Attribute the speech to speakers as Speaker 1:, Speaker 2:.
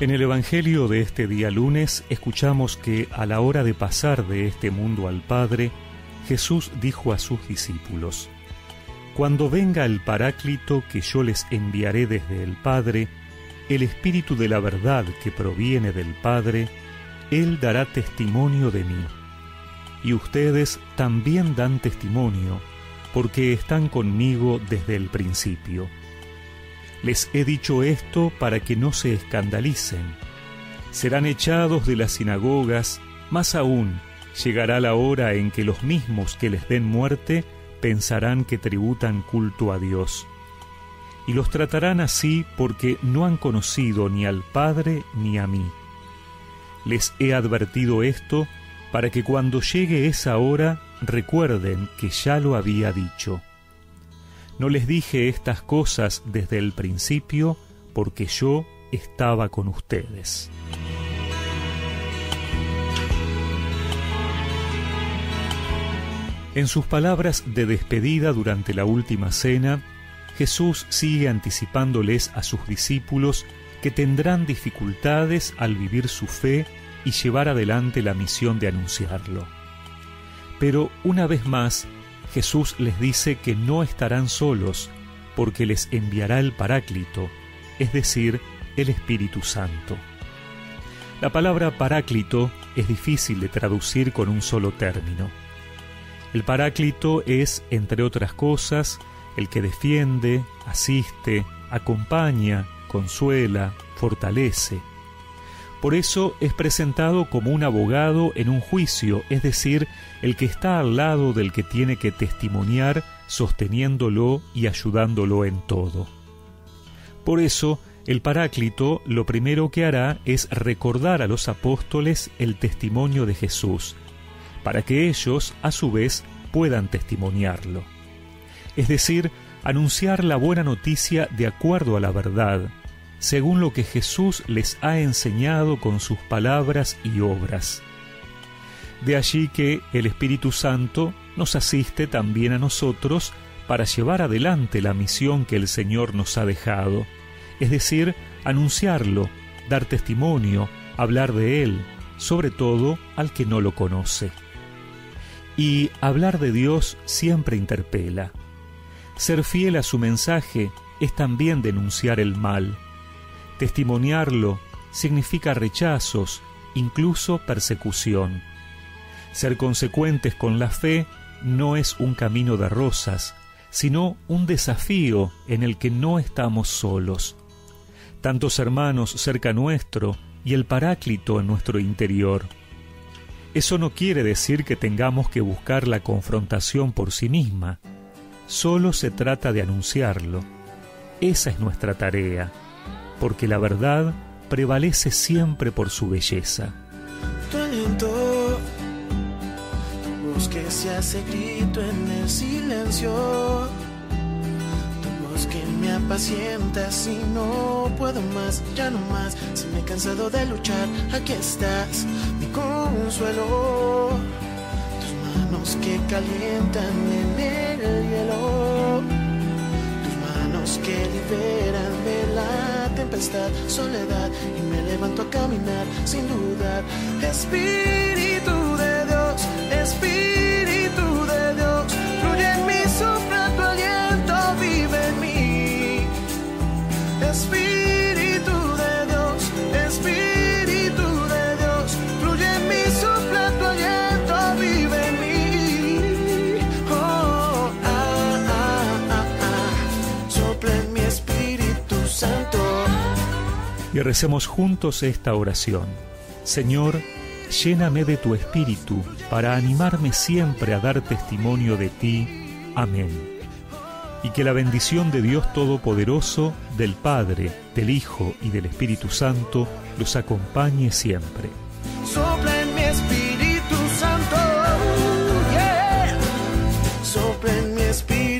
Speaker 1: En el Evangelio de este día lunes escuchamos que a la hora de pasar de este mundo al Padre, Jesús dijo a sus discípulos, Cuando venga el Paráclito que yo les enviaré desde el Padre, el Espíritu de la verdad que proviene del Padre, Él dará testimonio de mí. Y ustedes también dan testimonio, porque están conmigo desde el principio. Les he dicho esto para que no se escandalicen. Serán echados de las sinagogas, más aún llegará la hora en que los mismos que les den muerte pensarán que tributan culto a Dios. Y los tratarán así porque no han conocido ni al Padre ni a mí. Les he advertido esto para que cuando llegue esa hora recuerden que ya lo había dicho. No les dije estas cosas desde el principio porque yo estaba con ustedes. En sus palabras de despedida durante la última cena, Jesús sigue anticipándoles a sus discípulos que tendrán dificultades al vivir su fe y llevar adelante la misión de anunciarlo. Pero una vez más, Jesús les dice que no estarán solos, porque les enviará el Paráclito, es decir, el Espíritu Santo. La palabra Paráclito es difícil de traducir con un solo término. El Paráclito es, entre otras cosas, el que defiende, asiste, acompaña, consuela, fortalece. Por eso es presentado como un abogado en un juicio, es decir, el que está al lado del que tiene que testimoniar, sosteniéndolo y ayudándolo en todo. Por eso, el Paráclito lo primero que hará es recordar a los apóstoles el testimonio de Jesús, para que ellos, a su vez, puedan testimoniarlo. Es decir, anunciar la buena noticia de acuerdo a la verdad, según lo que Jesús les ha enseñado con sus palabras y obras. De allí que el Espíritu Santo nos asiste también a nosotros para llevar adelante la misión que el Señor nos ha dejado, es decir, anunciarlo, dar testimonio, hablar de Él, sobre todo al que no lo conoce. Y hablar de Dios siempre interpela. Ser fiel a su mensaje es también denunciar el mal, Testimoniarlo significa rechazos, incluso persecución. Ser consecuentes con la fe no es un camino de rosas, sino un desafío en el que no estamos solos. Tantos hermanos cerca nuestro y el Paráclito en nuestro interior. Eso no quiere decir que tengamos que buscar la confrontación por sí misma. Solo se trata de anunciarlo. Esa es nuestra tarea porque la verdad prevalece siempre por su belleza.
Speaker 2: Tu aliento, tu voz que se hace grito en el silencio, tu voz que me apacienta si no puedo más, ya no más, si me he cansado de luchar, aquí estás, mi consuelo, tus manos que calientan en el hielo, tempestad, soledad y me levanto a caminar sin dudar. Espíritu
Speaker 1: y recemos juntos esta oración. Señor, lléname de tu espíritu para animarme siempre a dar testimonio de ti. Amén. Y que la bendición de Dios Todopoderoso, del Padre, del Hijo y del Espíritu Santo los acompañe siempre. Sopla en mi Espíritu Santo, yeah. sopla en mi Espíritu.